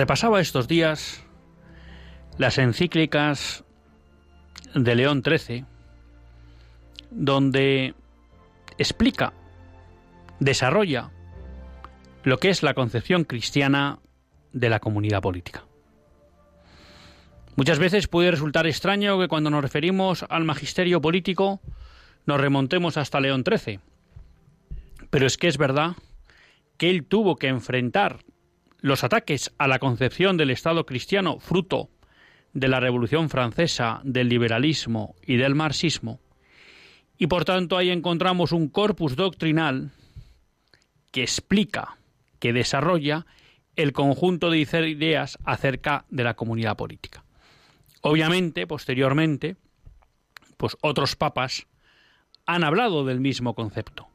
Repasaba estos días las encíclicas de León XIII, donde explica, desarrolla lo que es la concepción cristiana de la comunidad política. Muchas veces puede resultar extraño que cuando nos referimos al magisterio político nos remontemos hasta León XIII, pero es que es verdad que él tuvo que enfrentar los ataques a la concepción del Estado cristiano, fruto de la Revolución Francesa, del liberalismo y del marxismo, y por tanto ahí encontramos un corpus doctrinal que explica, que desarrolla el conjunto de ideas acerca de la comunidad política. Obviamente, posteriormente, pues otros papas han hablado del mismo concepto,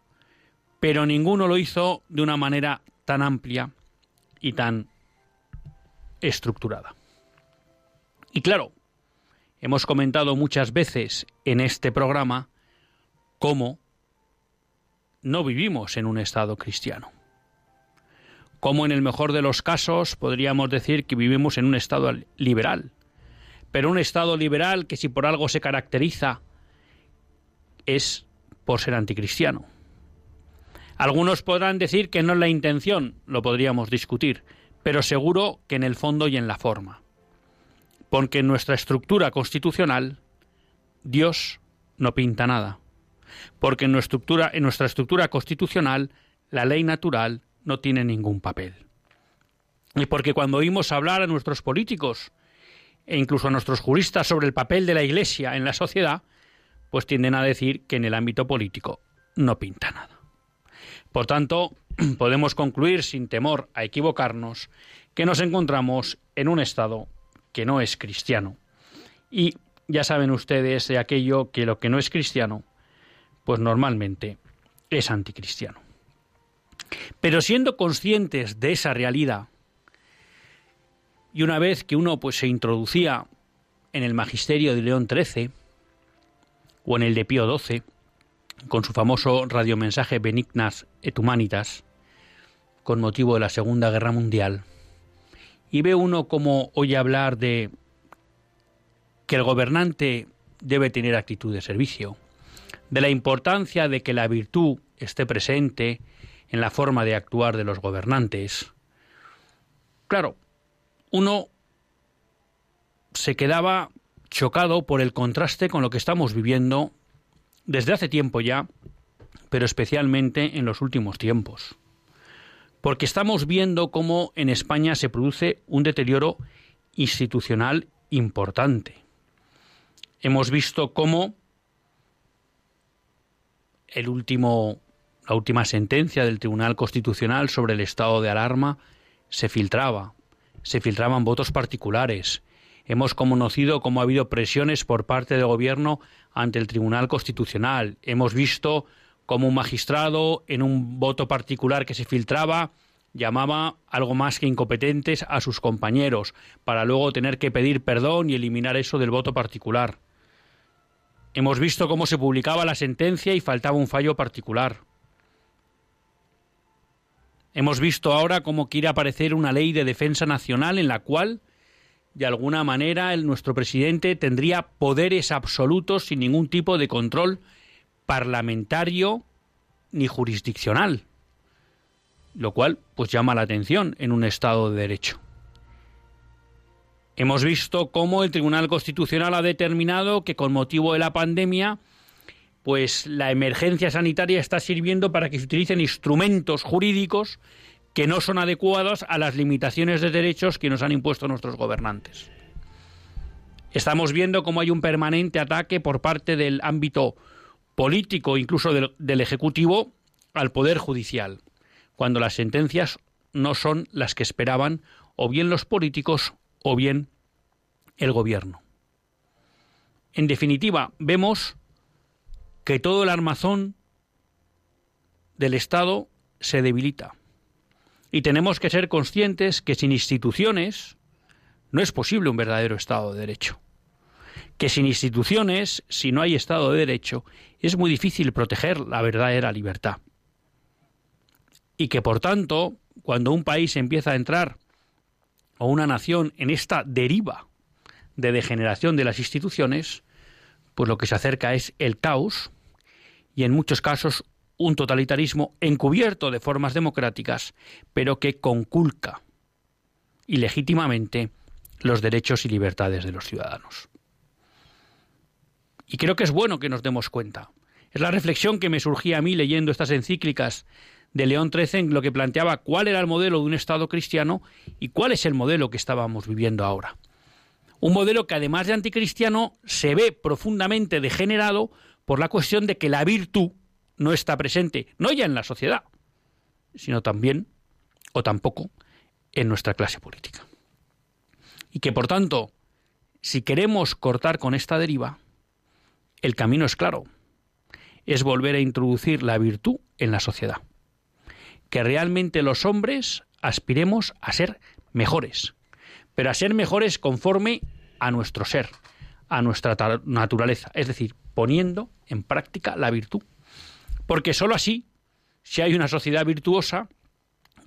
pero ninguno lo hizo de una manera tan amplia y tan estructurada. Y claro, hemos comentado muchas veces en este programa cómo no vivimos en un Estado cristiano. Cómo en el mejor de los casos podríamos decir que vivimos en un Estado liberal. Pero un Estado liberal que si por algo se caracteriza es por ser anticristiano. Algunos podrán decir que no es la intención, lo podríamos discutir, pero seguro que en el fondo y en la forma. Porque en nuestra estructura constitucional Dios no pinta nada. Porque en nuestra estructura, en nuestra estructura constitucional la ley natural no tiene ningún papel. Y porque cuando oímos hablar a nuestros políticos e incluso a nuestros juristas sobre el papel de la Iglesia en la sociedad, pues tienden a decir que en el ámbito político no pinta nada. Por tanto, podemos concluir sin temor a equivocarnos que nos encontramos en un estado que no es cristiano. Y ya saben ustedes de aquello que lo que no es cristiano, pues normalmente es anticristiano. Pero siendo conscientes de esa realidad, y una vez que uno pues se introducía en el magisterio de León XIII o en el de Pío XII, con su famoso radiomensaje Benignas et Humanitas, con motivo de la Segunda Guerra Mundial, y ve uno como oye hablar de que el gobernante debe tener actitud de servicio, de la importancia de que la virtud esté presente en la forma de actuar de los gobernantes. Claro, uno se quedaba chocado por el contraste con lo que estamos viviendo desde hace tiempo ya, pero especialmente en los últimos tiempos. Porque estamos viendo cómo en España se produce un deterioro institucional importante. Hemos visto cómo el último, la última sentencia del Tribunal Constitucional sobre el estado de alarma se filtraba, se filtraban votos particulares, Hemos conocido cómo ha habido presiones por parte del Gobierno ante el Tribunal Constitucional. Hemos visto cómo un magistrado, en un voto particular que se filtraba, llamaba algo más que incompetentes a sus compañeros, para luego tener que pedir perdón y eliminar eso del voto particular. Hemos visto cómo se publicaba la sentencia y faltaba un fallo particular. Hemos visto ahora cómo quiere aparecer una ley de defensa nacional en la cual de alguna manera el, nuestro presidente tendría poderes absolutos sin ningún tipo de control parlamentario ni jurisdiccional, lo cual pues llama la atención en un Estado de Derecho. Hemos visto cómo el Tribunal Constitucional ha determinado que con motivo de la pandemia pues la emergencia sanitaria está sirviendo para que se utilicen instrumentos jurídicos que no son adecuados a las limitaciones de derechos que nos han impuesto nuestros gobernantes. Estamos viendo cómo hay un permanente ataque por parte del ámbito político, incluso del, Ejecutivo, al Poder Judicial, cuando las sentencias no son las que esperaban o bien los políticos o bien el gobierno. En definitiva, vemos que todo el armazón del Estado se debilita. Y tenemos que ser conscientes que sin instituciones no es posible un verdadero Estado de Derecho. Que sin instituciones, si no hay Estado de Derecho, es muy difícil proteger la verdadera libertad. Y que, por tanto, cuando un país empieza a entrar, o una nación, en esta deriva de degeneración de las instituciones, pues lo que se acerca es el caos y en muchos casos un totalitarismo encubierto de formas democráticas, pero que conculca ilegítimamente los derechos y libertades de los ciudadanos. Y creo que es bueno que nos demos cuenta. Es la reflexión que me surgía a mí leyendo estas encíclicas de León XIII lo que planteaba cuál era el modelo de un Estado cristiano y cuál es el modelo que estábamos viviendo ahora. Un modelo que además de anticristiano se ve profundamente degenerado por la cuestión de que la virtud no está presente, no ya en la sociedad, sino también, o tampoco, en nuestra clase política. Y que, por tanto, si queremos cortar con esta deriva, el camino es claro, es volver a introducir la virtud en la sociedad. Que realmente los hombres aspiremos a ser mejores, pero a ser mejores conforme a nuestro ser, a nuestra naturaleza, es decir, poniendo en práctica la virtud. Porque sólo así, si hay una sociedad virtuosa,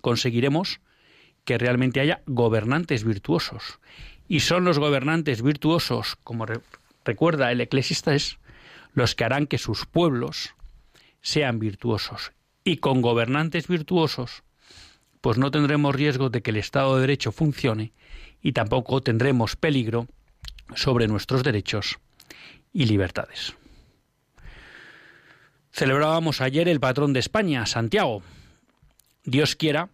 conseguiremos que realmente haya gobernantes virtuosos. Y son los gobernantes virtuosos, como recuerda el eclesista, los que harán que sus pueblos sean virtuosos. Y con gobernantes virtuosos, pues no tendremos riesgo de que el Estado de Derecho funcione y tampoco tendremos peligro sobre nuestros derechos y libertades. Celebrábamos ayer el patrón de España, Santiago. Dios quiera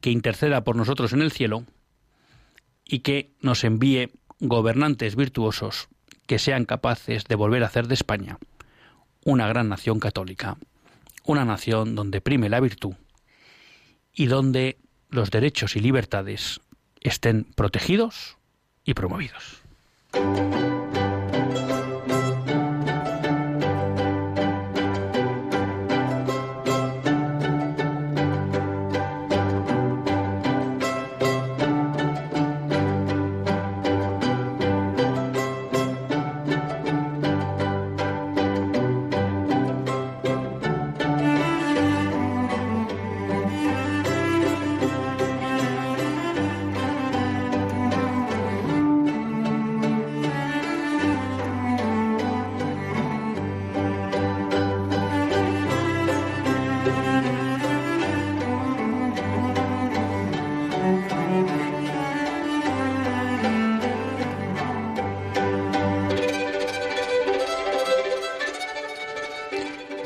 que interceda por nosotros en el cielo y que nos envíe gobernantes virtuosos que sean capaces de volver a hacer de España una gran nación católica, una nación donde prime la virtud y donde los derechos y libertades estén protegidos y promovidos.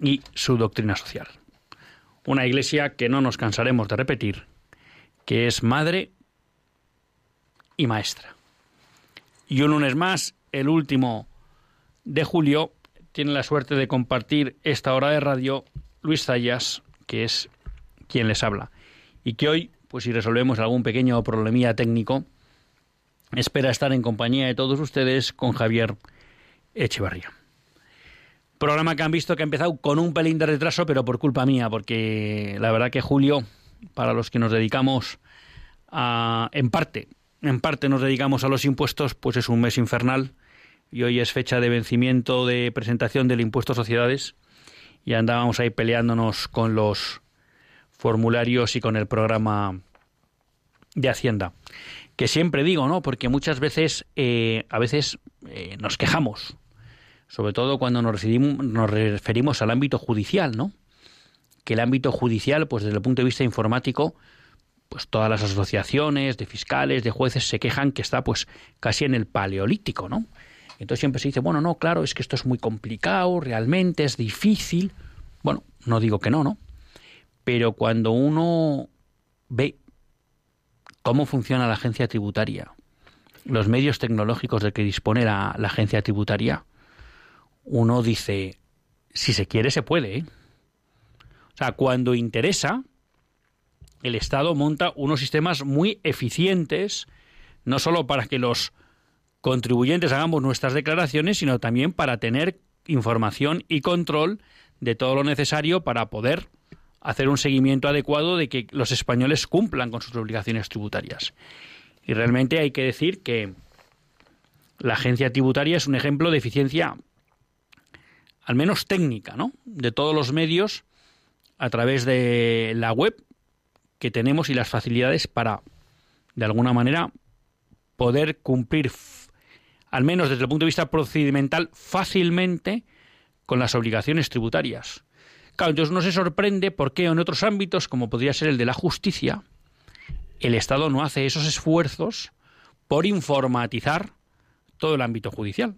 y su doctrina social. Una iglesia que no nos cansaremos de repetir, que es madre y maestra. Y un lunes más, el último de julio, tiene la suerte de compartir esta hora de radio Luis Zayas, que es quien les habla. Y que hoy, pues si resolvemos algún pequeño problemilla técnico, espera estar en compañía de todos ustedes con Javier Echevarría. Programa que han visto que ha empezado con un pelín de retraso, pero por culpa mía, porque la verdad que julio, para los que nos dedicamos a, en parte, en parte nos dedicamos a los impuestos, pues es un mes infernal y hoy es fecha de vencimiento de presentación del impuesto a sociedades y andábamos ahí peleándonos con los formularios y con el programa de Hacienda. Que siempre digo, ¿no? Porque muchas veces, eh, a veces eh, nos quejamos sobre todo cuando nos, referimos al ámbito judicial, ¿no? que el ámbito judicial, pues desde el punto de vista informático, pues todas las asociaciones de fiscales, de jueces se quejan que está pues casi en el paleolítico, ¿no? Entonces siempre se dice, bueno, no, claro, es que esto es muy complicado, realmente es difícil. Bueno, no digo que no, ¿no? Pero cuando uno ve cómo funciona la agencia tributaria, los medios tecnológicos de que dispone la agencia tributaria, uno dice, si se quiere, se puede. ¿eh? O sea, cuando interesa, el Estado monta unos sistemas muy eficientes, no solo para que los contribuyentes hagamos nuestras declaraciones, sino también para tener información y control de todo lo necesario para poder hacer un seguimiento adecuado de que los españoles cumplan con sus obligaciones tributarias. Y realmente hay que decir que la agencia tributaria es un ejemplo de eficiencia, al menos técnica, ¿no? De todos los medios a través de la web que tenemos y las facilidades para, de alguna manera, poder cumplir, al menos desde el punto de vista procedimental, fácilmente con las obligaciones tributarias. Claro, entonces no se sorprende por qué en otros ámbitos, como podría ser el de la justicia, el Estado no hace esos esfuerzos por informatizar todo el ámbito judicial.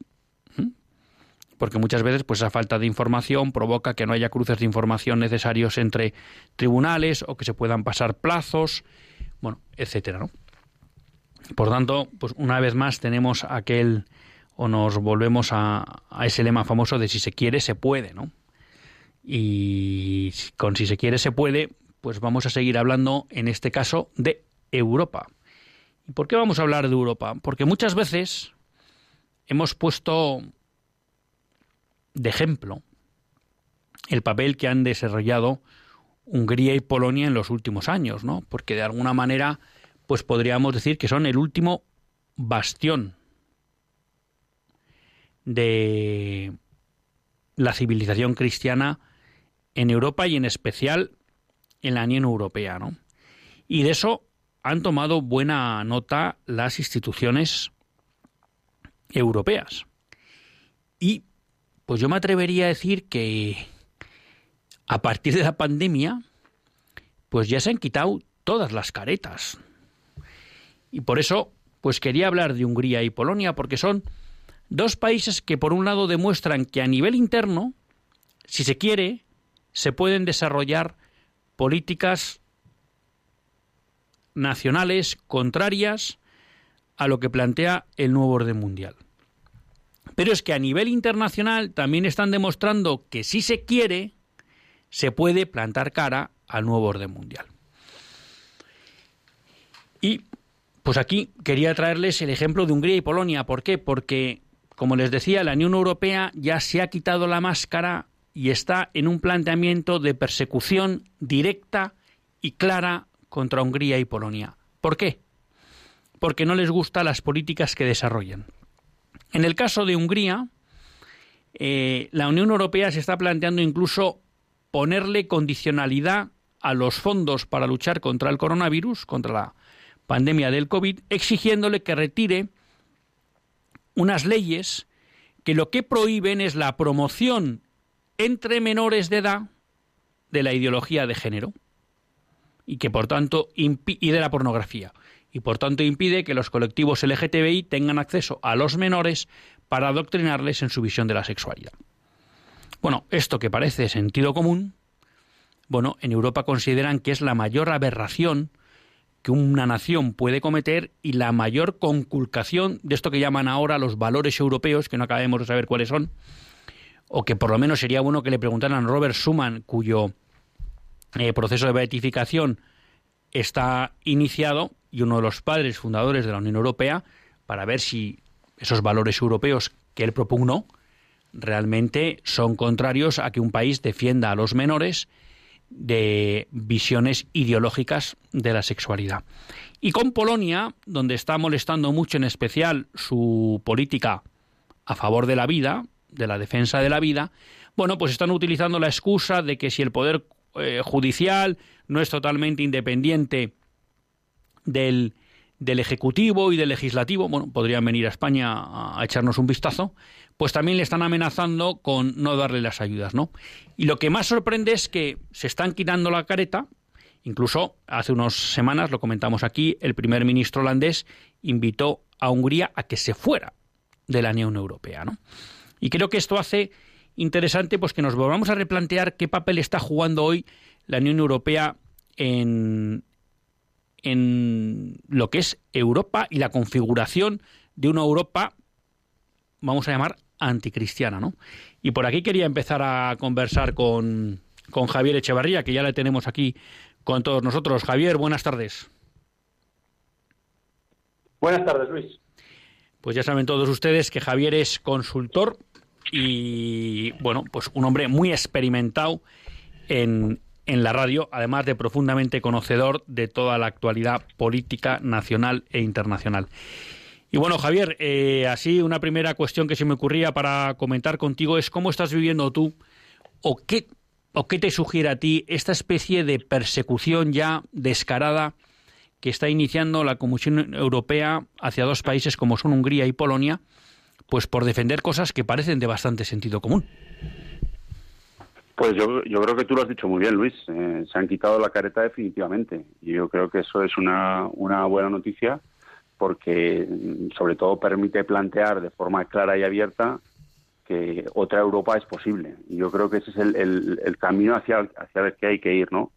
Porque muchas veces pues esa falta de información provoca que no haya cruces de información necesarios entre tribunales o que se puedan pasar plazos, bueno, etcétera, ¿no? Por tanto, pues una vez más tenemos aquel o nos volvemos a, a ese lema famoso de si se quiere se puede, ¿no? Y con si se quiere se puede, pues vamos a seguir hablando en este caso de Europa. ¿Y por qué vamos a hablar de Europa? Porque muchas veces hemos puesto de ejemplo el papel que han desarrollado Hungría y Polonia en los últimos años, ¿no? Porque de alguna manera, pues podríamos decir que son el último bastión de la civilización cristiana en Europa y en especial en la Unión Europea, ¿no? Y de eso han tomado buena nota las instituciones europeas. Y pues yo me atrevería a decir que a partir de la pandemia, pues ya se han quitado todas las caretas. Y por eso, pues quería hablar de Hungría y Polonia, porque son dos países que por un lado demuestran que a nivel interno, si se quiere, se pueden desarrollar políticas nacionales contrarias a lo que plantea el nuevo orden mundial. Pero es que a nivel internacional también están demostrando que si se quiere, se puede plantar cara al nuevo orden mundial. Y pues aquí quería traerles el ejemplo de Hungría y Polonia. ¿Por qué? Porque, como les decía, la Unión Europea ya se ha quitado la máscara y está en un planteamiento de persecución directa y clara contra Hungría y Polonia. ¿Por qué? Porque no les gustan las políticas que desarrollan. En el caso de Hungría, eh, la Unión Europea se está planteando incluso ponerle condicionalidad a los fondos para luchar contra el coronavirus, contra la pandemia del COVID, exigiéndole que retire unas leyes que lo que prohíben es la promoción entre menores de edad de la ideología de género y que por tanto y de la pornografía y por tanto impide que los colectivos LGTBI tengan acceso a los menores para adoctrinarles en su visión de la sexualidad. Bueno, esto que parece sentido común, bueno, en Europa consideran que es la mayor aberración que una nación puede cometer y la mayor conculcación de esto que llaman ahora los valores europeos, que no acabemos de saber cuáles son, o que por lo menos sería bueno que le preguntaran a Robert Schuman, cuyo eh, proceso de beatificación está iniciado y uno de los padres fundadores de la Unión Europea para ver si esos valores europeos que él propugnó realmente son contrarios a que un país defienda a los menores de visiones ideológicas de la sexualidad. Y con Polonia, donde está molestando mucho en especial su política a favor de la vida, de la defensa de la vida, bueno, pues están utilizando la excusa de que si el poder eh, judicial no es totalmente independiente del, del Ejecutivo y del Legislativo, bueno, podrían venir a España a, echarnos un vistazo, pues también le están amenazando con no darle las ayudas, ¿no? Y lo que más sorprende es que se están quitando la careta, incluso hace unas semanas, lo comentamos aquí, el primer ministro holandés invitó a Hungría a que se fuera de la Unión Europea, ¿no? Y creo que esto hace interesante pues que nos volvamos a replantear qué papel está jugando hoy la Unión Europea en, en lo que es Europa y la configuración de una Europa, vamos a llamar, anticristiana, ¿no? Y por aquí quería empezar a conversar con, con Javier Echevarría, que ya le tenemos aquí con todos nosotros. Javier, buenas tardes. Buenas tardes, Luis. Pues ya saben todos ustedes que Javier es consultor y, bueno, pues un hombre muy experimentado en, en la radio, además de profundamente conocedor de toda la actualidad política nacional e internacional. Y bueno, Javier, eh, así una primera cuestión que se me ocurría para comentar contigo es cómo estás viviendo tú o qué, o qué te sugiere a ti esta especie de persecución ya descarada que está iniciando la Comisión Europea hacia dos países como son Hungría y Polonia, pues por defender cosas que parecen de bastante sentido común. Pues yo, yo creo que tú lo has dicho muy bien, Luis. Eh, se han quitado la careta definitivamente. Y yo creo que eso es una, una buena noticia porque mm, sobre todo permite plantear de forma clara y abierta que otra Europa es posible. Y yo creo que ese es el, el, camino hacia, hacia el que hay que ir, ¿no?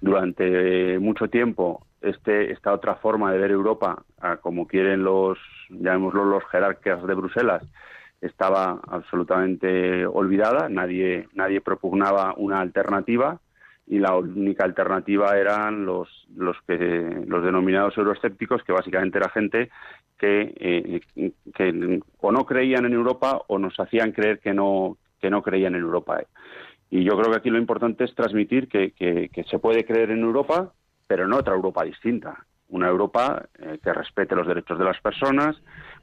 Durante mucho tiempo este, esta otra forma de ver Europa, como quieren los, llamémoslo los jerarcas de Bruselas, estaba absolutamente olvidada, nadie, nadie propugnaba una alternativa y la única alternativa eran los, los, que, los denominados euroescépticos, que básicamente era gente que, eh, que o no creían en Europa o nos hacían creer que no, que no creían en Europa. Y yo creo que aquí lo importante es transmitir que, que, se puede creer en Europa, pero en otra Europa distinta. Una Europa eh, que respete los derechos de las personas,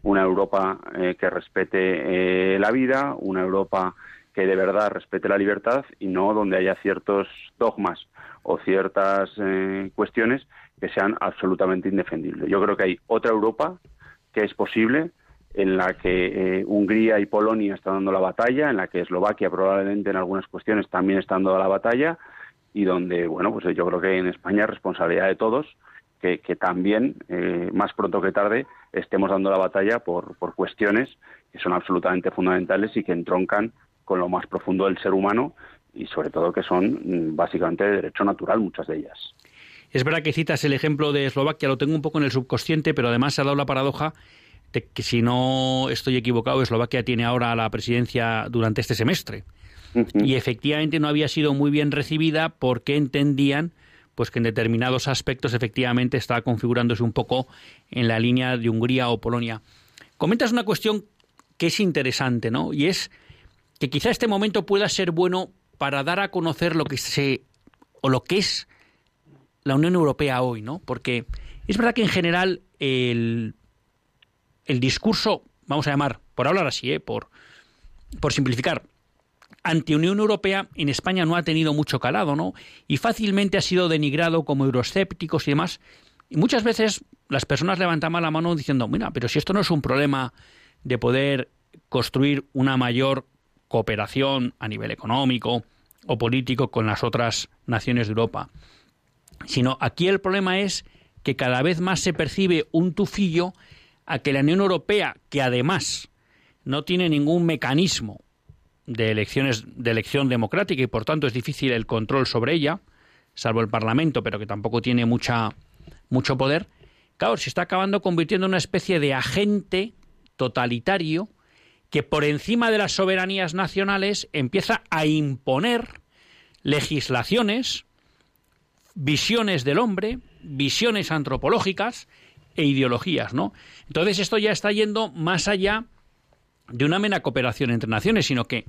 una Europa eh, que respete eh, la vida, una Europa que de verdad respete la libertad y no donde haya ciertos dogmas o ciertas eh, cuestiones que sean absolutamente indefendibles. Yo creo que hay otra Europa que es posible, en la que Hungría y Polonia están dando la batalla, en la que Eslovaquia probablemente en algunas cuestiones también está dando la batalla y donde, bueno, pues yo creo que en España es responsabilidad de todos que, también, eh, más pronto que tarde, estemos dando la batalla por, por cuestiones que son absolutamente fundamentales y que entroncan con lo más profundo del ser humano y sobre todo que son mm, básicamente de derecho natural muchas de ellas. Es verdad que citas el ejemplo de Eslovaquia, lo tengo un poco en el subconsciente, pero además se ha dado la paradoja de que si no estoy equivocado, Eslovaquia tiene ahora la presidencia durante este semestre. Y efectivamente no había sido muy bien recibida porque entendían pues que en determinados aspectos efectivamente está configurándose un poco en la línea de Hungría o Polonia. Comentas una cuestión que es interesante, ¿no? Y es que quizá este momento pueda ser bueno para dar a conocer lo que se o lo que es la Unión Europea hoy, ¿no? Porque es verdad que en general el, el discurso, vamos a llamar, por hablar así, ¿eh? por, por simplificar, anti-Unión Europea en España no ha tenido mucho calado, ¿no? Y fácilmente ha sido denigrado como euroscépticos y demás. Y muchas veces las personas levantaban la mano diciendo, mira, pero si esto no es un problema de poder construir una mayor cooperación a nivel económico o político con las otras naciones de Europa, sino aquí el problema es que cada vez más se percibe un tufillo a que la Unión Europea, que además no tiene ningún mecanismo de elecciones de elección democrática y por tanto es difícil el control sobre ella, salvo el Parlamento, pero que tampoco tiene mucha mucho poder. Claro, se está acabando convirtiendo en una especie de agente totalitario que por encima de las soberanías nacionales empieza a imponer legislaciones, visiones del hombre, visiones antropológicas e ideologías, ¿no? Entonces esto ya está yendo más allá de una mera cooperación entre naciones, sino que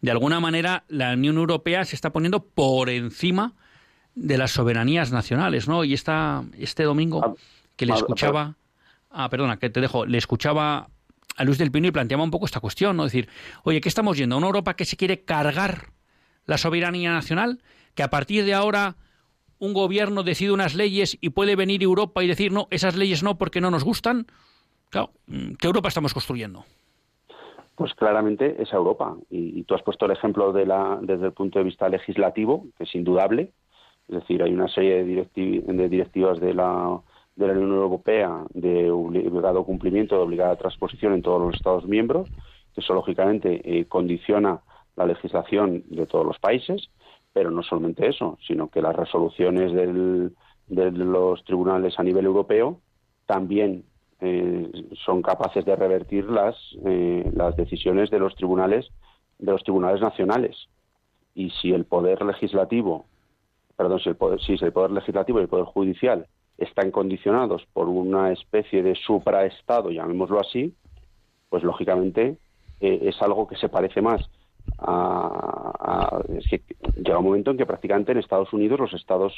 de alguna manera la Unión Europea se está poniendo por encima de las soberanías nacionales, ¿no? Y esta, este domingo ah, que le ah, escuchaba, ah, perdona, que te dejo, le escuchaba a Luis del Pino y planteaba un poco esta cuestión, ¿no? Es decir, oye, ¿qué estamos yendo? ¿A una Europa que se quiere cargar la soberanía nacional? ¿Que a partir de ahora un gobierno decide unas leyes y puede venir Europa y decir, no, esas leyes no porque no nos gustan. Claro, ¿qué Europa estamos construyendo? Pues claramente es Europa. Y, tú has puesto el ejemplo de la, desde el punto de vista legislativo, que es indudable. Es decir, hay una serie de, directivas de la, de la Unión Europea de obligado cumplimiento, de obligada transposición en todos los Estados miembros, que eso lógicamente eh, condiciona la legislación de todos los países, pero no solamente eso, sino que las resoluciones de los tribunales a nivel europeo también eh, son capaces de revertir las, eh, las decisiones de los tribunales de los tribunales nacionales. Y si el poder legislativo, perdón, si el poder, si el poder legislativo y el poder judicial están condicionados por una especie de supraestado, llamémoslo así, pues lógicamente eh, es algo que se parece más a, es que llega un momento en que prácticamente en Estados Unidos los estados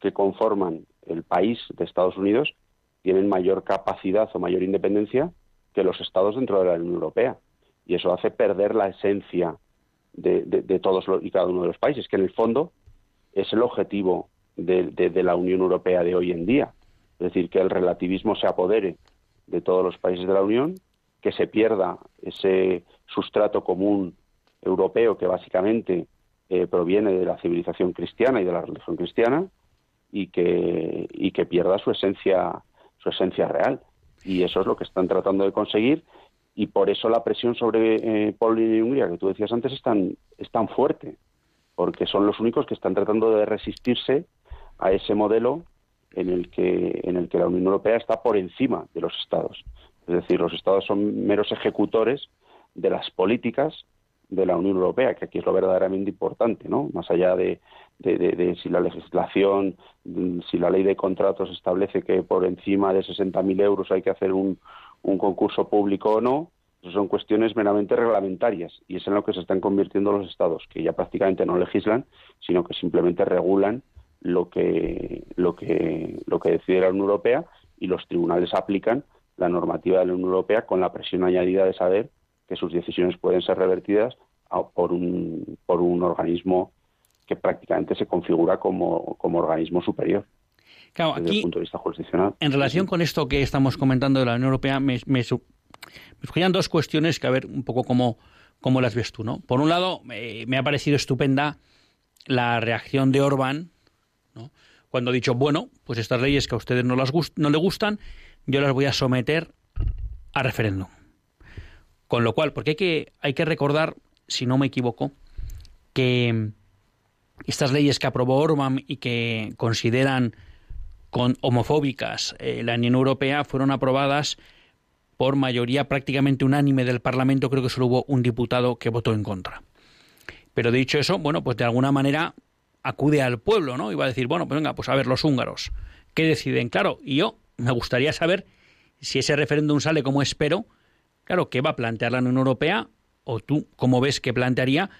que conforman el país de Estados Unidos tienen mayor capacidad o mayor independencia que los estados dentro de la Unión Europea. Y eso hace perder la esencia de, todos y cada uno de los países, que en el fondo es el objetivo de, la Unión Europea de hoy en día. Es decir, que el relativismo se apodere de todos los países de la Unión, que se pierda ese sustrato común europeo que básicamente eh, proviene de la civilización cristiana y de la religión cristiana y que, y que pierda su esencia su esencia real. Y eso es lo que están tratando de conseguir y por eso la presión sobre eh, Polonia y Hungría, que tú decías antes, es tan, es tan fuerte, porque son los únicos que están tratando de resistirse a ese modelo en el que, en el que la Unión Europea está por encima de los Estados. Es decir, los Estados son meros ejecutores de las políticas de la Unión Europea, que aquí es lo verdaderamente importante, ¿no? Más allá de, si la legislación, si la ley de contratos establece que por encima de 60.000 euros hay que hacer un, concurso público o no, son cuestiones meramente reglamentarias y es en lo que se están convirtiendo los estados, que ya prácticamente no legislan, sino que simplemente regulan lo que, lo que, lo que decide la Unión Europea y los tribunales aplican la normativa de la Unión Europea con la presión añadida de saber que sus decisiones pueden ser revertidas por un, por un organismo que prácticamente se configura como, organismo superior. Claro, desde el punto de vista jurisdiccional. En relación con esto que estamos comentando de la Unión Europea, me, me, surgían dos cuestiones que a ver un poco cómo, cómo las ves tú. ¿no? Por un lado, me ha parecido estupenda la reacción de Orbán, ¿no? cuando ha dicho, bueno, pues estas leyes que a ustedes no, las no le gustan, yo las voy a someter a referéndum. Con lo cual, porque hay que, hay que recordar, si no me equivoco, que estas leyes que aprobó Orban y que consideran con homofóbicas eh, la Unión Europea fueron aprobadas por mayoría prácticamente unánime del Parlamento, creo que solo hubo un diputado que votó en contra. Pero dicho eso, bueno, pues de alguna manera acude al pueblo, ¿no? Y va a decir, bueno, pues venga, pues a ver los húngaros, ¿qué deciden? Claro, y yo me gustaría saber si ese referéndum sale como espero, claro, ¿qué va a plantear la Unión Europea? O tú, ¿cómo ves que plantearía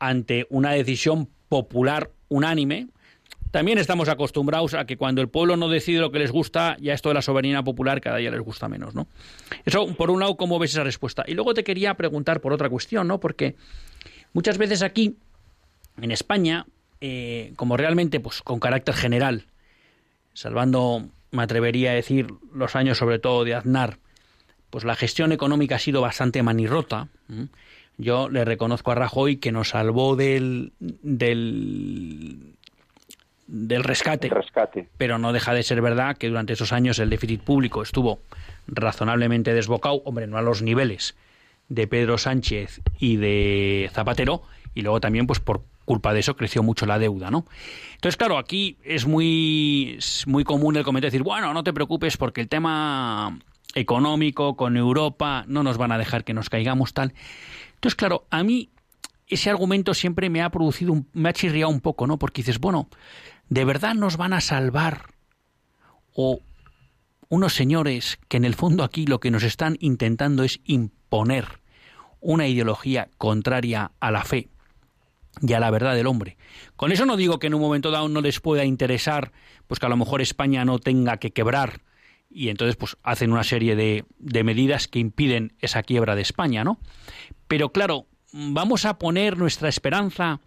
ante una decisión popular unánime. También estamos acostumbrados a que cuando el pueblo no decide lo que les gusta, ya esto de la soberanía popular cada día les gusta menos, ¿no? Eso, por un lado, ¿cómo ves esa respuesta? Y luego te quería preguntar por otra cuestión, ¿no? Porque muchas veces aquí, en España, eh, como realmente, pues con carácter general, salvando, me atrevería a decir, los años sobre todo de Aznar, pues la gestión económica ha sido bastante manirrota. Yo le reconozco a Rajoy que nos salvó del, del, del rescate, rescate, pero no deja de ser verdad que durante esos años el déficit público estuvo razonablemente desbocado, hombre, no a los niveles de Pedro Sánchez y de Zapatero, y luego también, pues por culpa de eso, creció mucho la deuda, ¿no? Entonces, claro, aquí es muy, muy común el comentario decir, bueno, no te preocupes porque el tema económico con Europa no nos van a dejar que nos caigamos tal. Entonces, claro, a mí ese argumento siempre me ha producido, me ha chirriado un poco, ¿no? Porque dices, bueno, ¿de verdad nos van a salvar? O unos señores que en el fondo aquí lo que nos están intentando es imponer una ideología contraria a la fe y a la verdad del hombre. Con eso no digo que en un momento dado no les pueda interesar, pues que a lo mejor España no tenga que quebrar y entonces pues hacen una serie de, de medidas que impiden esa quiebra de España, ¿no? Pero claro, vamos a poner nuestra esperanza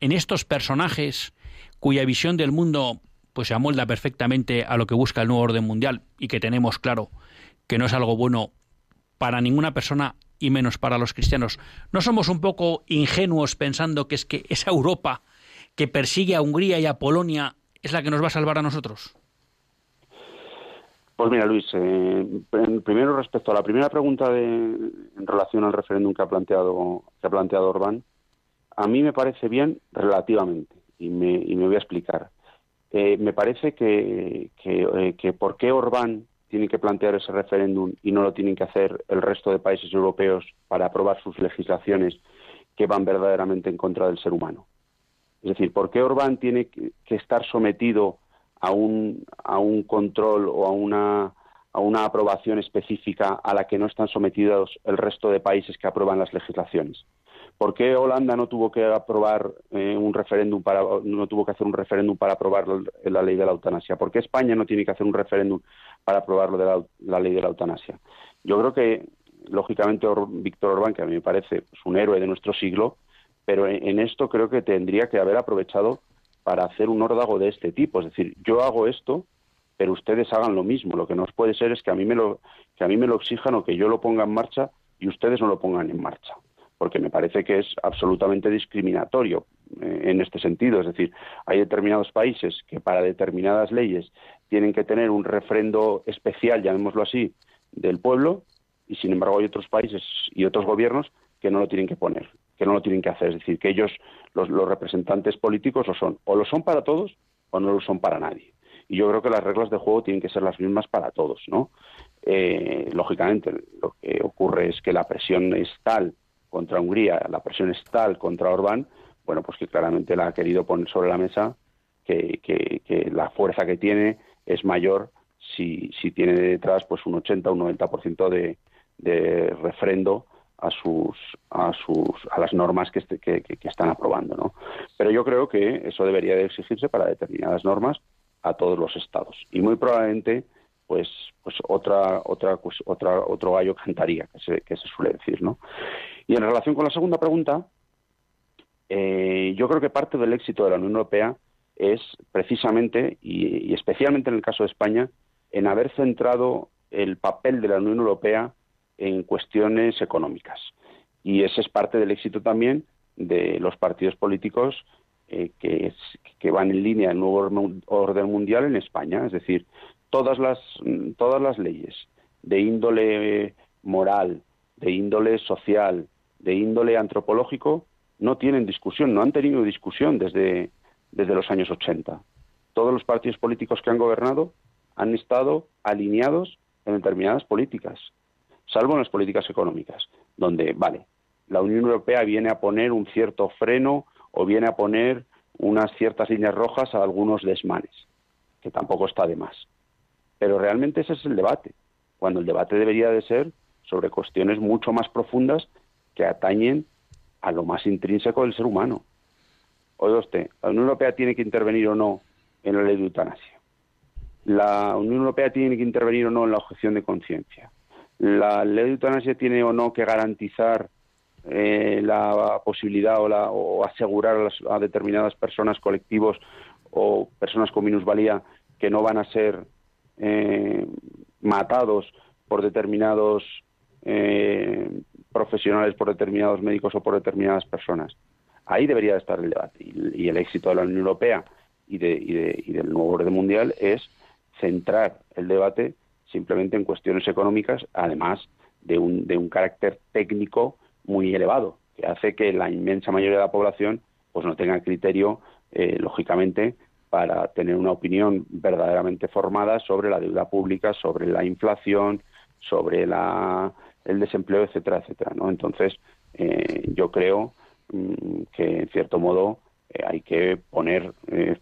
en estos personajes cuya visión del mundo pues se amolda perfectamente a lo que busca el nuevo orden mundial y que tenemos claro que no es algo bueno para ninguna persona y menos para los cristianos. ¿No somos un poco ingenuos pensando que es que esa Europa que persigue a Hungría y a Polonia es la que nos va a salvar a nosotros? Pues mira, Luis, eh, primero respecto a la primera pregunta de, en relación al referéndum que ha planteado que ha planteado Orbán, a mí me parece bien relativamente y me, y me voy a explicar. Eh, me parece que, eh, que por qué Orbán tiene que plantear ese referéndum y no lo tienen que hacer el resto de países europeos para aprobar sus legislaciones que van verdaderamente en contra del ser humano. Es decir, ¿por qué Orbán tiene que estar sometido a un, a un control o a una, a una aprobación específica a la que no están sometidos el resto de países que aprueban las legislaciones. ¿Por qué Holanda no tuvo que aprobar eh, un referéndum para no tuvo que hacer un referéndum para aprobar la ley de la eutanasia? ¿Por qué España no tiene que hacer un referéndum para aprobar de la, ley de la eutanasia? Yo creo que lógicamente Víctor Orbán, que a mí me parece pues, un héroe de nuestro siglo, pero en, esto creo que tendría que haber aprovechado para hacer un órdago de este tipo. Es decir, yo hago esto, pero ustedes hagan lo mismo. Lo que no puede ser es que a mí me lo, que a mí me lo exijan o que yo lo ponga en marcha y ustedes no lo pongan en marcha. Porque me parece que es absolutamente discriminatorio eh, en este sentido. Es decir, hay determinados países que para determinadas leyes tienen que tener un refrendo especial, llamémoslo así, del pueblo, y sin embargo hay otros países y otros gobiernos que no lo tienen que poner que no lo tienen que hacer. Es decir, que ellos, los, representantes políticos, lo son. O lo son para todos o no lo son para nadie. Y yo creo que las reglas de juego tienen que ser las mismas para todos, ¿no? Eh, lógicamente, lo que ocurre es que la presión es tal contra Hungría, la presión es tal contra Orbán, bueno, pues que claramente la ha querido poner sobre la mesa que, que, la fuerza que tiene es mayor si, si tiene detrás pues un 80 o un 90% de, de refrendo a sus a sus a las normas que, este, que, están aprobando no pero yo creo que eso debería de exigirse para determinadas normas a todos los estados. Y muy probablemente pues pues otra otra pues, otra otro gallo cantaría que se, suele decir no y en relación con la segunda pregunta eh, yo creo que parte del éxito de la Unión Europea es precisamente y especialmente en el caso de España en haber centrado el papel de la Unión Europea en cuestiones económicas. Y ese es parte del éxito también de los partidos políticos eh, que, que, van en línea del nuevo orden mundial en España. Es decir, todas las, todas las leyes de índole moral, de índole social, de índole antropológico, no tienen discusión, no han tenido discusión desde, desde los años 80. Todos los partidos políticos que han gobernado han estado alineados en determinadas políticas salvo en las políticas económicas, donde, vale, la Unión Europea viene a poner un cierto freno o viene a poner unas ciertas líneas rojas a algunos desmanes, que tampoco está de más. Pero realmente ese es el debate, cuando el debate debería de ser sobre cuestiones mucho más profundas que atañen a lo más intrínseco del ser humano. Oiga usted, ¿la Unión Europea tiene que intervenir o no en la ley de eutanasia? ¿La Unión Europea tiene que intervenir o no en la objeción de conciencia? La ley de eutanasia tiene o no que garantizar eh, la posibilidad o, la, o asegurar a, determinadas personas, colectivos o personas con minusvalía que no van a ser eh, matados por determinados eh, profesionales, por determinados médicos o por determinadas personas. Ahí debería estar el debate. Y, el éxito de la Unión Europea y, de, y, y del nuevo orden mundial es centrar el debate simplemente en cuestiones económicas, además de un, de un carácter técnico muy elevado, que hace que la inmensa mayoría de la población pues no tenga criterio, eh, lógicamente, para tener una opinión verdaderamente formada sobre la deuda pública, sobre la inflación, sobre la, el desempleo, etcétera, etcétera. ¿no? Entonces, eh, yo creo mm, que, en cierto modo, eh, hay que poner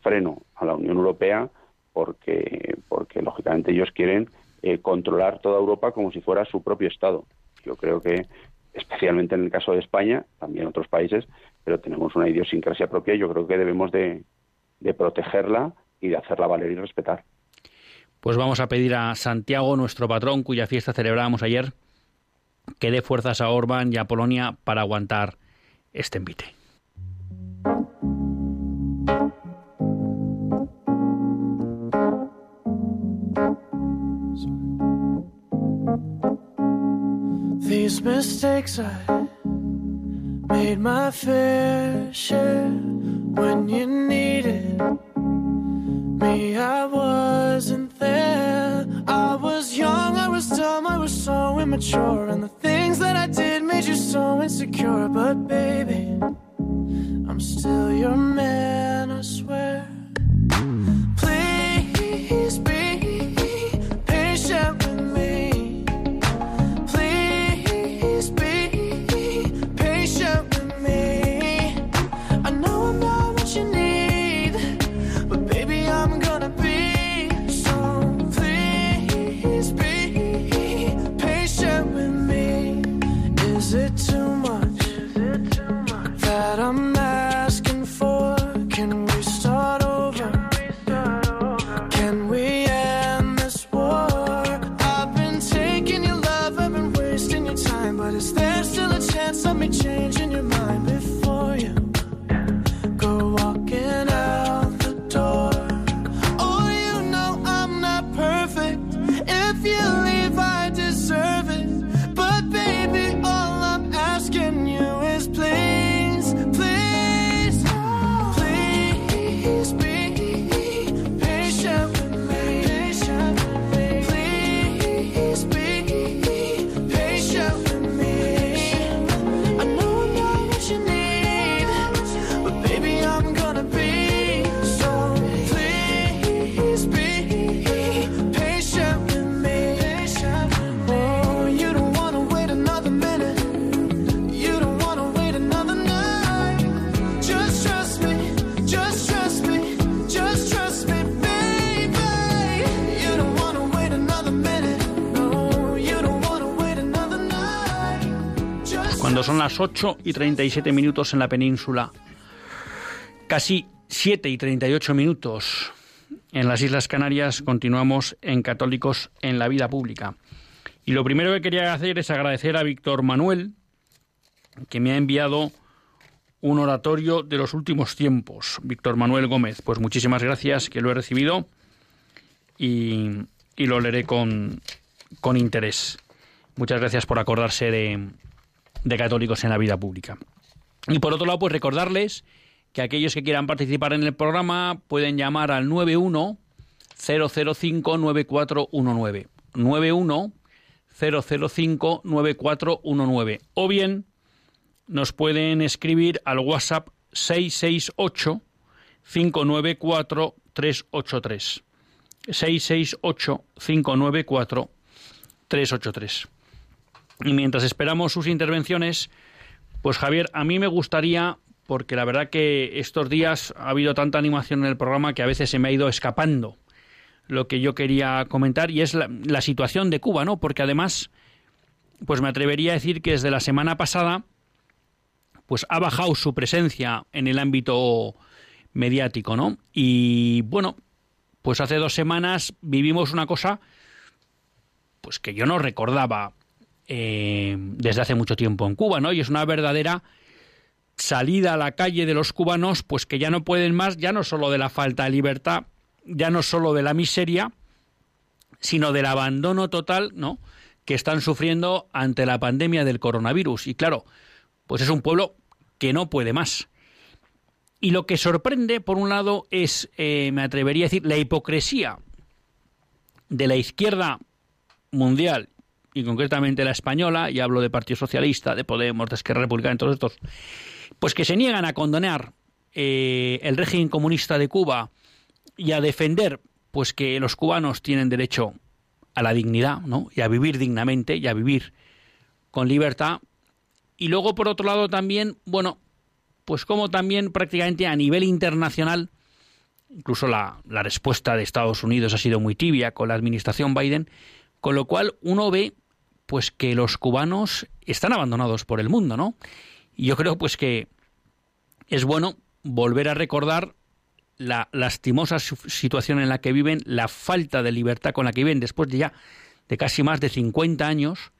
freno a la Unión Europea porque, porque, lógicamente, ellos quieren eh, controlar toda Europa como si fuera su propio Estado. Yo creo que, especialmente en el caso de España, también otros países, pero tenemos una idiosincrasia propia y yo creo que debemos de, de protegerla y de hacerla valer y respetar. Pues vamos a pedir a Santiago, nuestro patrón, cuya fiesta celebrábamos ayer, que dé fuerzas a Orbán y a Polonia para aguantar este envite. These mistakes I made my fair share when you needed me. I wasn't there. I was young, I was dumb, I was so immature, and the things that I did made you so insecure. But baby, I'm still your man, I swear. Please las 8 y 37 minutos en la península, casi 7 y 38 minutos en las Islas Canarias, continuamos en Católicos en la Vida Pública. Y lo primero que quería hacer es agradecer a Víctor Manuel, que me ha enviado un oratorio de los últimos tiempos. Víctor Manuel Gómez, pues muchísimas gracias, que lo he recibido y, y lo leeré con, con interés. Muchas gracias por acordarse de, de católicos en la vida pública. Y por otro lado, pues recordarles que aquellos que quieran participar en el programa pueden llamar al 91 005 9419. 91 005 9419. O bien nos pueden escribir al WhatsApp 668 594 383. 668 594 383. Y mientras esperamos sus intervenciones, pues Javier, a mí me gustaría, porque la verdad que estos días ha habido tanta animación en el programa que a veces se me ha ido escapando lo que yo quería comentar y es la, situación de Cuba, ¿no? Porque además, pues me atrevería a decir que desde la semana pasada, pues ha bajado su presencia en el ámbito mediático, ¿no? Y bueno, pues hace dos semanas vivimos una cosa, pues que yo no recordaba eh, desde hace mucho tiempo en Cuba, ¿no? Y es una verdadera salida a la calle de los cubanos, pues que ya no pueden más, ya no solo de la falta de libertad, ya no solo de la miseria, sino del abandono total, ¿no? que están sufriendo ante la pandemia del coronavirus. Y claro, pues es un pueblo que no puede más. Y lo que sorprende, por un lado, es, eh, me atrevería a decir, la hipocresía de la izquierda mundial y concretamente la española, y hablo de Partido Socialista, de Podemos, de Esquerra Republicana, todos estos, pues que se niegan a condenar eh, el régimen comunista de Cuba y a defender pues que los cubanos tienen derecho a la dignidad, ¿no? Y a vivir dignamente y a vivir con libertad. Y luego, por otro lado, también, bueno, pues como también prácticamente a nivel internacional, incluso la, la respuesta de Estados Unidos ha sido muy tibia con la administración Biden, con lo cual uno ve pues que los cubanos están abandonados por el mundo, ¿no? Y yo creo pues que es bueno volver a recordar la lastimosa situación en la que viven, la falta de libertad con la que viven después de ya de casi más de 50 años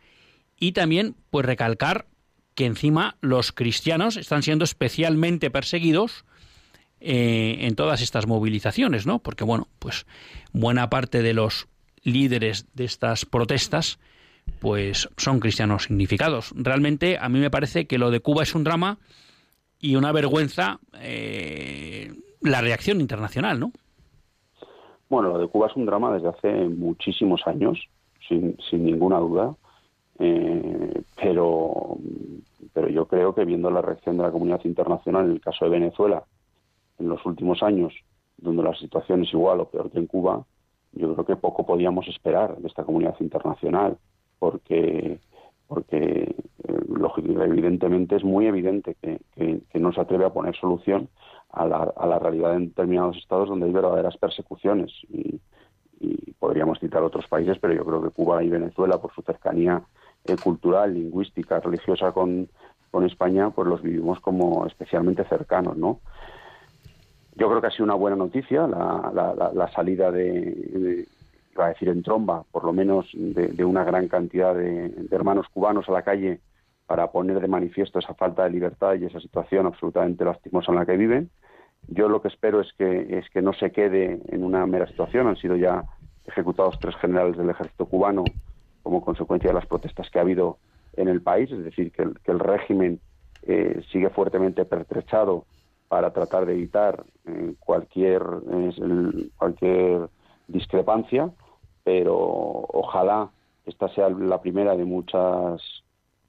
y también pues recalcar que encima los cristianos están siendo especialmente perseguidos eh, en todas estas movilizaciones, ¿no? Porque bueno, pues buena parte de los líderes de estas protestas pues son cristianos significados. Realmente a mí me parece que lo de Cuba es un drama y una vergüenza eh, la reacción internacional, ¿no? Bueno, lo de Cuba es un drama desde hace muchísimos años, sin, sin ninguna duda, eh, pero, pero yo creo que viendo la reacción de la comunidad internacional en el caso de Venezuela en los últimos años, donde la situación es igual o peor que en Cuba, yo creo que poco podíamos esperar de esta comunidad internacional, porque porque eh, evidentemente es muy evidente que, que, no se atreve a poner solución a la, a la, realidad en determinados estados donde hay verdaderas persecuciones. Y, y, podríamos citar otros países, pero yo creo que Cuba y Venezuela, por su cercanía eh, cultural, lingüística, religiosa con, con España, pues los vivimos como especialmente cercanos, ¿no? Yo creo que ha sido una buena noticia la, la, la salida de, a decir en tromba, por lo menos de, una gran cantidad de, hermanos cubanos a la calle para poner de manifiesto esa falta de libertad y esa situación absolutamente lastimosa en la que viven. Yo lo que espero es que, es que no se quede en una mera situación. Han sido ya ejecutados tres generales del ejército cubano como consecuencia de las protestas que ha habido en el país, es decir, que el, régimen eh, sigue fuertemente pertrechado para tratar de evitar eh, cualquier, cualquier discrepancia pero ojalá esta sea la primera de muchas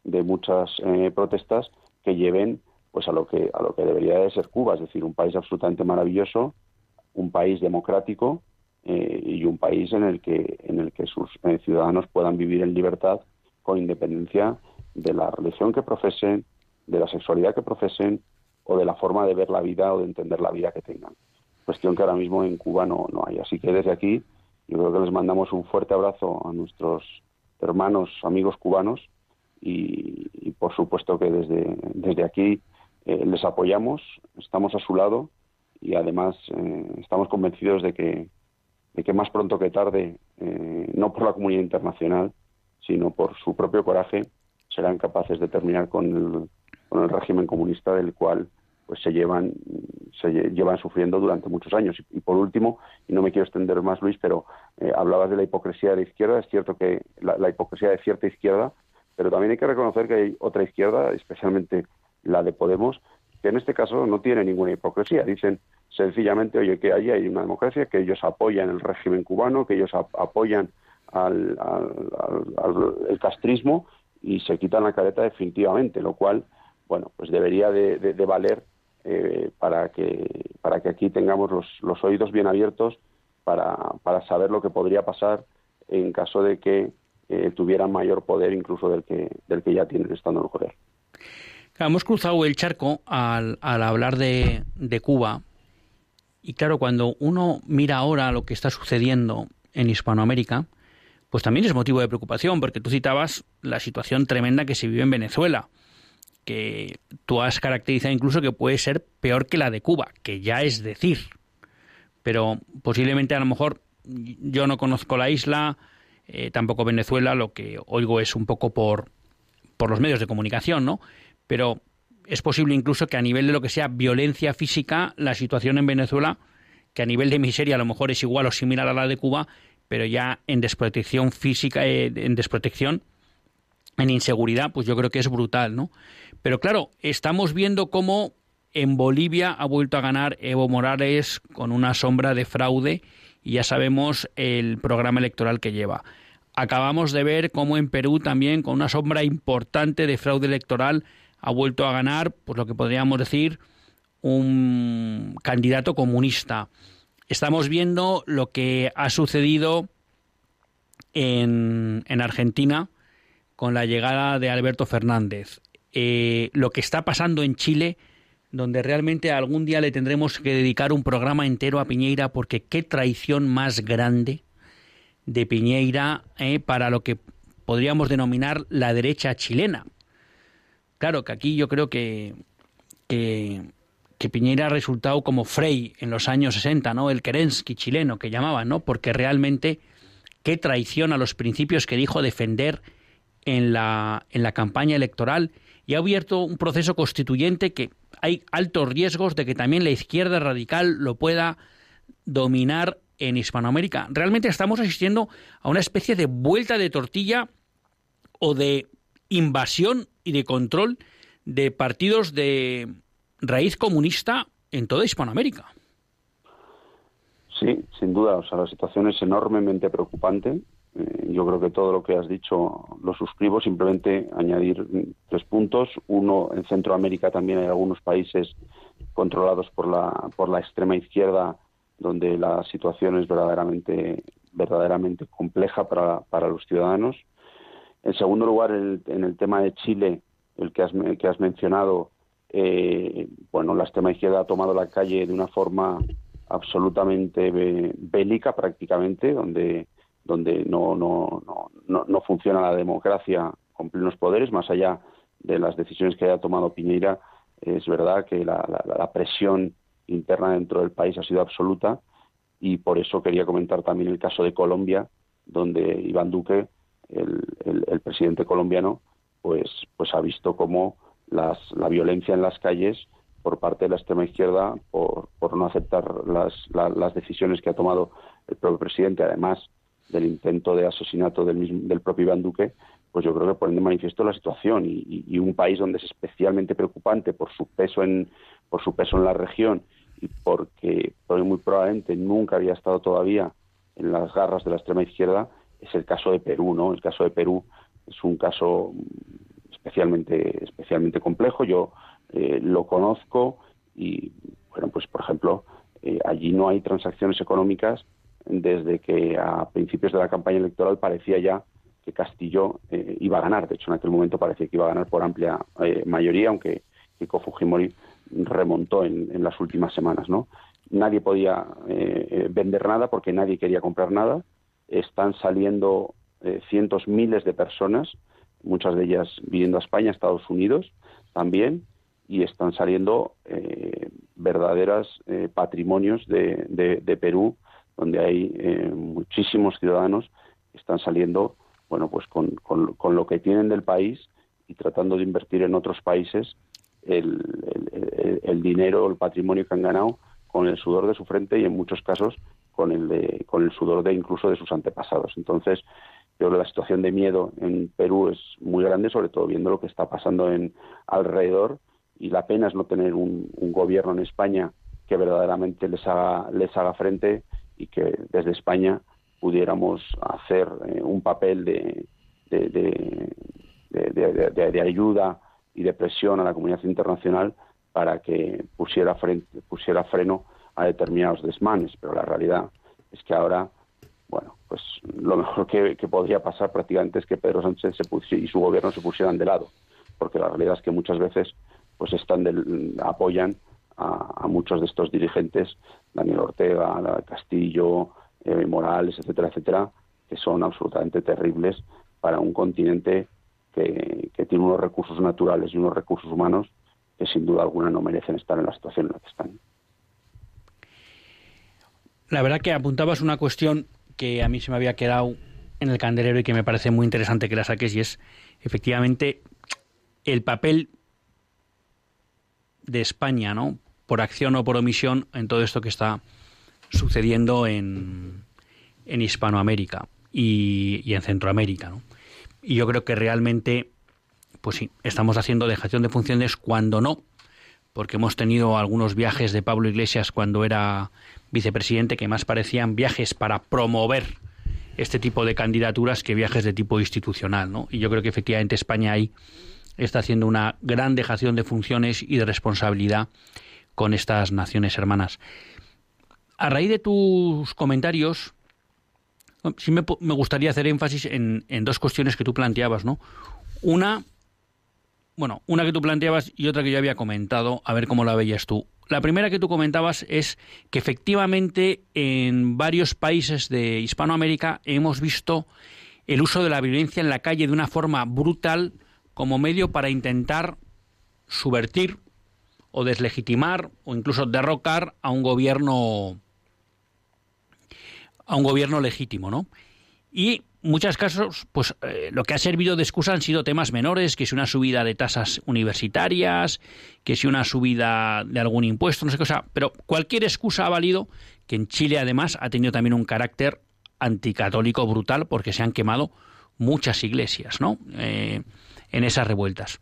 de muchas eh, protestas que lleven pues a lo que a lo que debería de ser Cuba, es decir, un país absolutamente maravilloso, un país democrático eh, y un país en el que en el que sus eh, ciudadanos puedan vivir en libertad con independencia de la religión que profesen, de la sexualidad que profesen o de la forma de ver la vida o de entender la vida que tengan. Cuestión que ahora mismo en Cuba no, no hay. Así que desde aquí yo creo que les mandamos un fuerte abrazo a nuestros hermanos, amigos cubanos y, por supuesto que desde, desde aquí eh, les apoyamos, estamos a su lado y además eh, estamos convencidos de que, de que más pronto que tarde, eh, no por la comunidad internacional, sino por su propio coraje, serán capaces de terminar con el, con el régimen comunista del cual pues se llevan se llevan sufriendo durante muchos años. Y, por último y no me quiero extender más Luis pero eh, hablabas de la hipocresía de la izquierda. Es cierto que la, hipocresía de cierta izquierda pero también hay que reconocer que hay otra izquierda especialmente la de Podemos que en este caso no tiene ninguna hipocresía. Dicen sencillamente oye que allí hay una democracia que ellos apoyan el régimen cubano que ellos apoyan al, el castrismo y se quitan la careta definitivamente lo cual bueno pues debería de valer eh, para, que, para que aquí tengamos los, los oídos bien abiertos para, para, saber lo que podría pasar en caso de que eh, tuvieran mayor poder incluso del que, del que ya tienen estando en el poder. hemos cruzado el charco al, al hablar de, de Cuba y claro, cuando uno mira ahora lo que está sucediendo en Hispanoamérica, pues también es motivo de preocupación, porque tú citabas la situación tremenda que se vive en Venezuela que tú has caracterizado incluso que puede ser peor que la de Cuba, que ya es decir. Pero posiblemente a lo mejor yo no conozco la isla, eh, tampoco Venezuela, lo que oigo es un poco por, por los medios de comunicación, ¿no? Pero es posible incluso que a nivel de lo que sea violencia física, la situación en Venezuela, que a nivel de miseria a lo mejor es igual o similar a la de Cuba, pero ya en desprotección física, eh, en desprotección, en inseguridad, pues yo creo que es brutal, ¿no? Pero claro, estamos viendo cómo en Bolivia ha vuelto a ganar Evo Morales con una sombra de fraude y ya sabemos el programa electoral que lleva. Acabamos de ver cómo en Perú también con una sombra importante de fraude electoral ha vuelto a ganar, pues lo que podríamos decir, un candidato comunista. Estamos viendo lo que ha sucedido en, en Argentina con la llegada de Alberto Fernández. Eh, lo que está pasando en Chile, donde realmente algún día le tendremos que dedicar un programa entero a Piñeira, porque qué traición más grande de Piñeira eh, para lo que podríamos denominar la derecha chilena. Claro que aquí yo creo que, que, Piñeira ha resultado como Frey en los años 60, ¿no? El Kerensky chileno que llamaban, ¿no? Porque realmente qué traición a los principios que dijo defender en la, en la campaña electoral y ha abierto un proceso constituyente que hay altos riesgos de que también la izquierda radical lo pueda dominar en Hispanoamérica. Realmente estamos asistiendo a una especie de vuelta de tortilla o de invasión y de control de partidos de raíz comunista en toda Hispanoamérica. Sí, sin duda. O sea, la situación es enormemente preocupante. Eh, yo creo que todo lo que has dicho lo suscribo. Simplemente añadir tres puntos. Uno, en Centroamérica también hay algunos países controlados por la, por la extrema izquierda donde la situación es verdaderamente, verdaderamente compleja para, para los ciudadanos. En segundo lugar, en el, tema de Chile, el que has, que has mencionado, eh, bueno, la extrema izquierda ha tomado la calle de una forma absolutamente bélica prácticamente, donde, donde no, no, no, no, funciona la democracia con plenos poderes, más allá de las decisiones que haya tomado Piñera, es verdad que la, la, presión interna dentro del país ha sido absoluta y por eso quería comentar también el caso de Colombia, donde Iván Duque, el, el, presidente colombiano, pues, pues ha visto cómo las, la violencia en las calles por parte de la extrema izquierda por, por no aceptar las, las decisiones que ha tomado el propio presidente, además del intento de asesinato del, mismo, del propio Iván Duque, pues yo creo que ponen de manifiesto la situación y, un país donde es especialmente preocupante por su peso en por su peso en la región y porque, porque muy probablemente nunca había estado todavía en las garras de la extrema izquierda es el caso de Perú, ¿no? El caso de Perú es un caso especialmente especialmente complejo. Yo eh, lo conozco y, bueno, pues por ejemplo, eh, allí no hay transacciones económicas desde que a principios de la campaña electoral parecía ya que Castillo eh, iba a ganar. De hecho, en aquel momento parecía que iba a ganar por amplia mayoría, aunque Keiko Fujimori remontó en, en, las últimas semanas, ¿no? Nadie podía vender nada porque nadie quería comprar nada. Están saliendo cientos, miles de personas, muchas de ellas viviendo a España, Estados Unidos también, y están saliendo eh, verdaderas eh, patrimonios de, Perú, donde hay eh, muchísimos ciudadanos que están saliendo, bueno, pues con, con, lo que tienen del país y tratando de invertir en otros países el, el, el, dinero, el patrimonio que han ganado con el sudor de su frente y en muchos casos con el, de, con el sudor de incluso de sus antepasados. Entonces, yo creo que la situación de miedo en Perú es muy grande, sobre todo viendo lo que está pasando en alrededor y la pena es no tener un, gobierno en España que verdaderamente les haga, les haga frente y que desde España pudiéramos hacer eh, un papel de, de, de, ayuda y de presión a la comunidad internacional para que pusiera, frente, pusiera freno a determinados desmanes. Pero la realidad es que ahora, bueno, pues lo mejor que, podría pasar prácticamente es que Pedro Sánchez se y su gobierno se pusieran de lado, porque la realidad es que muchas veces pues están del, apoyan a, muchos de estos dirigentes, Daniel Ortega, Castillo, eh, Morales, etcétera, etcétera, que son absolutamente terribles para un continente que, tiene unos recursos naturales y unos recursos humanos que sin duda alguna no merecen estar en la situación en la que están. La verdad que apuntabas una cuestión que a mí se me había quedado en el candelero y que me parece muy interesante que la saques y es efectivamente el papel de España, ¿no? Por acción o por omisión en todo esto que está sucediendo en, en Hispanoamérica y, y en Centroamérica, ¿no? Y yo creo que realmente, pues sí, estamos haciendo dejación de funciones cuando no, porque hemos tenido algunos viajes de Pablo Iglesias cuando era vicepresidente que más parecían viajes para promover este tipo de candidaturas que viajes de tipo institucional, ¿no? Y yo creo que efectivamente España hay está haciendo una gran dejación de funciones y de responsabilidad con estas naciones hermanas. A raíz de tus comentarios, sí me, gustaría hacer énfasis en, dos cuestiones que tú planteabas, ¿no? Una, bueno, una que tú planteabas y otra que yo había comentado, a ver cómo la veías tú. La primera que tú comentabas es que efectivamente en varios países de Hispanoamérica hemos visto el uso de la violencia en la calle de una forma brutal como medio para intentar subvertir o deslegitimar o incluso derrocar a un gobierno a un gobierno legítimo, ¿no? Y muchos casos, pues eh, lo que ha servido de excusa han sido temas menores, que si una subida de tasas universitarias, que si una subida de algún impuesto, no sé qué cosa, pero cualquier excusa ha valido, que en Chile además ha tenido también un carácter anticatólico brutal, porque se han quemado muchas iglesias, ¿no? Eh, en esas revueltas.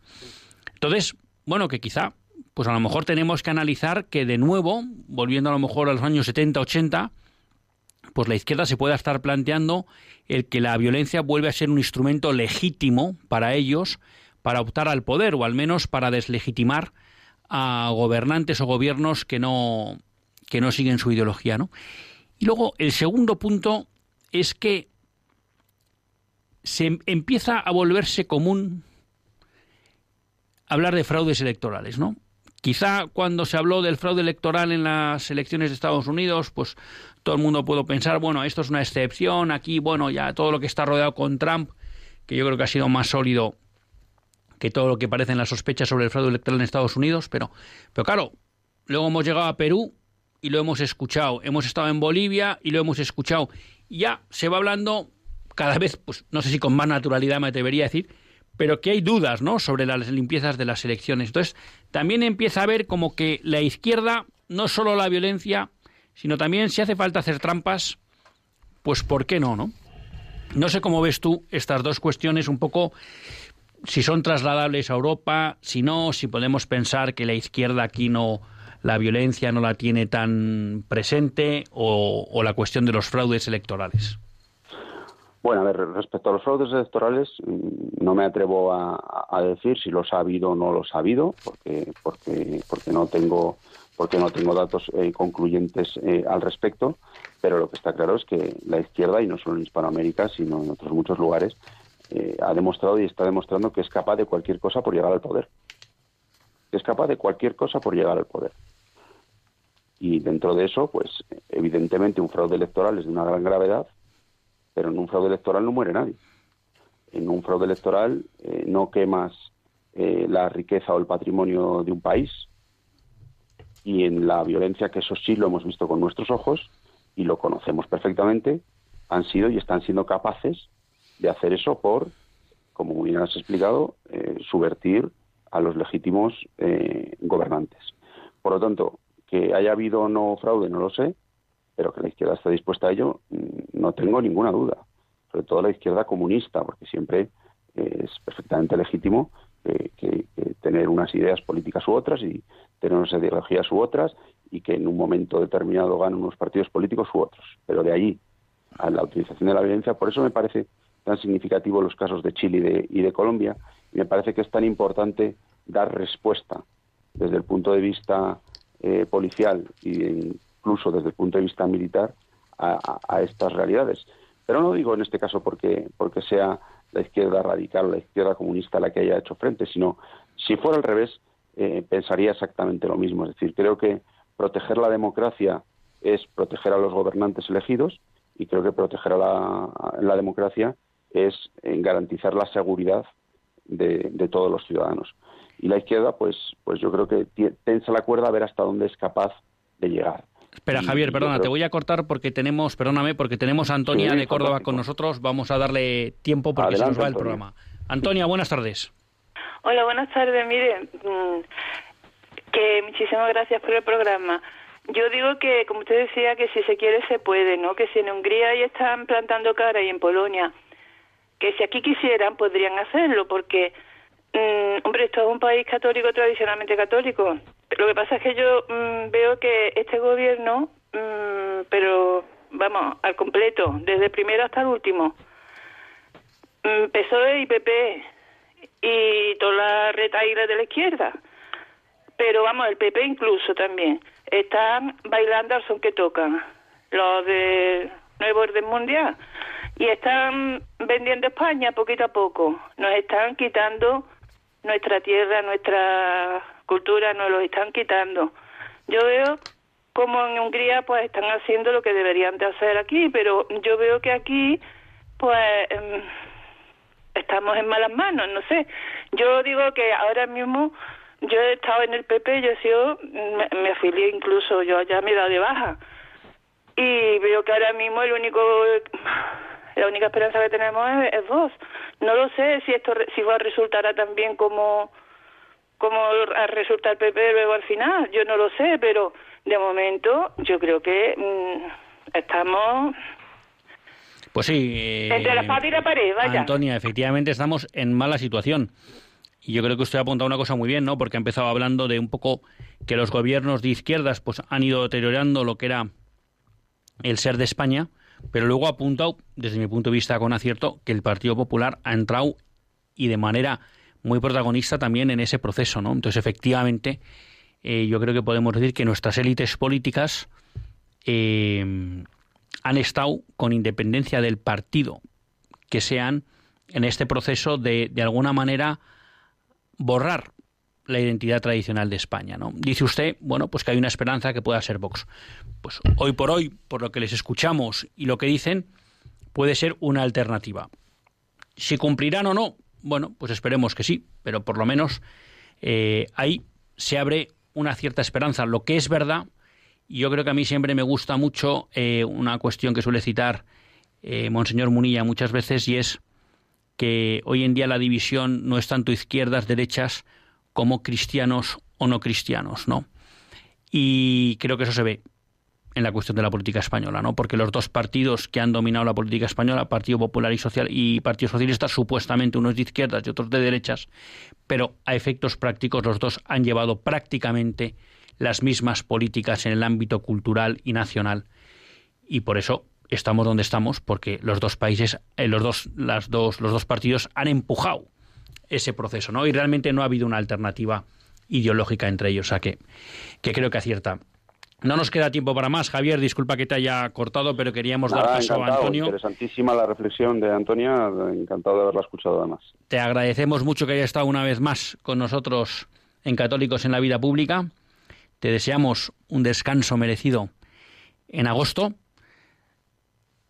Entonces, bueno, que quizá, pues a lo mejor tenemos que analizar que de nuevo, volviendo a lo mejor a los años 70, 80, pues la izquierda se pueda estar planteando el que la violencia vuelve a ser un instrumento legítimo para ellos para optar al poder o al menos para deslegitimar a gobernantes o gobiernos que no que no siguen su ideología, ¿no? Y luego el segundo punto es que se empieza a volverse común hablar de fraudes electorales, ¿no? Quizá cuando se habló del fraude electoral en las elecciones de Estados Unidos, pues todo el mundo pudo pensar, bueno, esto es una excepción, aquí, bueno, ya todo lo que está rodeado con Trump, que yo creo que ha sido más sólido que todo lo que parecen las sospechas sobre el fraude electoral en Estados Unidos, pero, pero claro, luego hemos llegado a Perú y lo hemos escuchado, hemos estado en Bolivia y lo hemos escuchado. Ya se va hablando cada vez, pues no sé si con más naturalidad me debería decir, pero que hay dudas, ¿no? Sobre las limpiezas de las elecciones. Entonces, también empieza a ver como que la izquierda, no solo la violencia, sino también si hace falta hacer trampas, pues ¿por qué no, no? No sé cómo ves tú estas dos cuestiones un poco si son trasladables a Europa, si no, si podemos pensar que la izquierda aquí no la violencia no la tiene tan presente o, la cuestión de los fraudes electorales. Bueno, a ver, respecto a los fraudes electorales, mm, no me atrevo a, decir si los ha habido o no los ha habido, porque, porque, porque no tengo porque no tengo datos eh, concluyentes eh, al respecto, pero lo que está claro es que la izquierda, y no solo en Hispanoamérica, sino en otros muchos lugares, eh, ha demostrado y está demostrando que es capaz de cualquier cosa por llegar al poder. Es capaz de cualquier cosa por llegar al poder. Y dentro de eso, pues evidentemente un fraude electoral es de una gran gravedad, pero en un fraude electoral no muere nadie. En un fraude electoral eh, no quemas eh, la riqueza o el patrimonio de un país y en la violencia, que eso sí lo hemos visto con nuestros ojos y lo conocemos perfectamente, han sido y están siendo capaces de hacer eso por, como bien has explicado, eh, subvertir a los legítimos gobernantes. Por lo tanto, que haya habido o no fraude, no lo sé, pero que la izquierda esté dispuesta a ello, mm, no tengo ninguna duda. Sobre todo la izquierda comunista, porque siempre eh, es perfectamente legítimo que, tener unas ideas políticas u otras y tener unas ideologías u otras y que en un momento determinado ganen unos partidos políticos u otros. Pero de allí a la utilización de la violencia, por eso me parece tan significativo los casos de Chile y de, Colombia. Y me parece que es tan importante dar respuesta desde el punto de vista eh, policial e incluso desde el punto de vista militar a, estas realidades. Pero no digo en este caso porque, porque sea la izquierda radical la izquierda comunista la que haya hecho frente, sino si fuera al revés, eh, pensaría exactamente lo mismo. Es decir, creo que proteger la democracia es proteger a los gobernantes elegidos y creo que proteger a la democracia es en garantizar la seguridad de, todos los ciudadanos. Y la izquierda, pues, pues yo creo que tensa la cuerda a ver hasta dónde es capaz de llegar. Espera, Javier, perdona, te voy a cortar porque tenemos, perdóname, porque tenemos a Antonia de Córdoba con nosotros. Vamos a darle tiempo porque se nos va el programa. Antonia, buenas tardes. Hola, buenas tardes. Mire, mm, que muchísimas gracias por el programa. Yo digo que, como usted decía, que si se quiere se puede, ¿no? Que si en Hungría ya están plantando cara y en Polonia que si aquí quisieran podrían hacerlo, porque, mm, hombre, esto es un país católico, tradicionalmente católico. Lo que pasa es que yo mm, veo que este gobierno, mm, pero vamos, al completo, desde el primero hasta el último, PSOE y PP y toda la retaíla de la izquierda, pero vamos, el PP incluso también, están bailando al son que tocan, los de Nuevo Orden Mundial. Y están vendiendo España poquito a poco. Nos están quitando nuestra tierra, nuestra cultura, nos lo están quitando. Yo veo como en Hungría pues están haciendo lo que deberían de hacer aquí, pero yo veo que aquí pues em, estamos en malas manos, no sé. Yo digo que ahora mismo yo he estado en el PP, yo he sido, me, afilié incluso, yo ya me he dado de baja. Y veo que ahora mismo el único la única esperanza que tenemos es, vos. No lo sé si esto si va a resultar también como como a resultar el PP luego al final, yo no lo sé, pero de momento yo creo que mm, estamos Pues sí. eh, Entre la espada y la pared, vaya. Antonia, efectivamente estamos en mala situación. Y yo creo que usted ha apuntado una cosa muy bien, ¿no? Porque ha empezado hablando de un poco que los gobiernos de izquierdas pues han ido deteriorando lo que era el ser de España, pero luego ha apuntado, desde mi punto de vista con acierto, que el Partido Popular ha entrado y de manera muy protagonista también en ese proceso, ¿no? Entonces, efectivamente, eh, yo creo que podemos decir que nuestras élites políticas eh, han estado, con independencia del partido que sean, en este proceso de, de alguna manera, borrar la identidad tradicional de España. ¿no? Dice usted, bueno, pues que hay una esperanza que pueda ser Vox. Pues hoy por hoy, por lo que les escuchamos y lo que dicen, puede ser una alternativa. Si cumplirán o no, bueno, pues esperemos que sí, pero por lo menos eh, ahí se abre una cierta esperanza. Lo que es verdad, y yo creo que a mí siempre me gusta mucho eh, una cuestión que suele citar eh, Monseñor Munilla muchas veces, y es que hoy en día la división no es tanto izquierdas, derechas, como cristianos o no cristianos, ¿no? Y creo que eso se ve en la cuestión de la política española, ¿no? Porque los dos partidos que han dominado la política española, Partido Popular y Social y Partido Socialista, supuestamente unos de izquierdas y otros de derechas, pero a efectos prácticos los dos han llevado prácticamente las mismas políticas en el ámbito cultural y nacional. Y por eso estamos donde estamos, porque los dos países, eh, los dos, las dos, los dos partidos han empujado ese proceso, ¿no? Y realmente no ha habido una alternativa ideológica entre ellos, o sea que, que creo que acierta. No nos queda tiempo para más, Javier, disculpa que te haya cortado, pero queríamos dar paso a. Antonio. Interesantísima la reflexión de Antonia, encantado de haberla escuchado además. Te agradecemos mucho que hayas estado una vez más con nosotros en Católicos en la Vida Pública. Te deseamos un descanso merecido en agosto.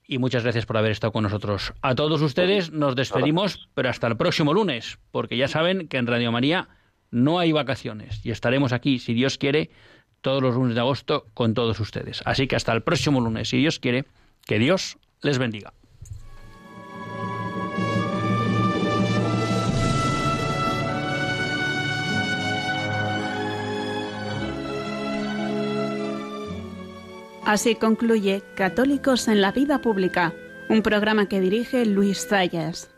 Y muchas gracias por haber estado con nosotros. A todos ustedes nos despedimos, pero hasta el próximo lunes, porque ya saben que en Radio María no hay vacaciones y estaremos aquí, si Dios quiere, todos los lunes de agosto con todos ustedes. Así que hasta el próximo lunes, si Dios quiere, que Dios les bendiga. Así concluye Católicos en la Vida Pública, un programa que dirige Luis Zayas.